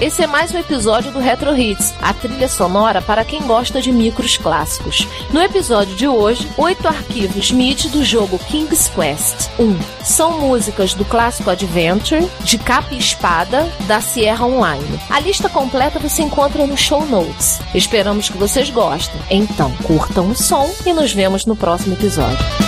Esse é mais um episódio do Retro Hits, a trilha sonora para quem gosta de micros clássicos. No episódio de hoje, oito arquivos MIDI do jogo King's Quest 1. São músicas do clássico Adventure, de capa e espada, da Sierra Online. A lista completa você encontra no show notes. Esperamos que vocês gostem. Então, curtam o som e nos vemos no próximo episódio.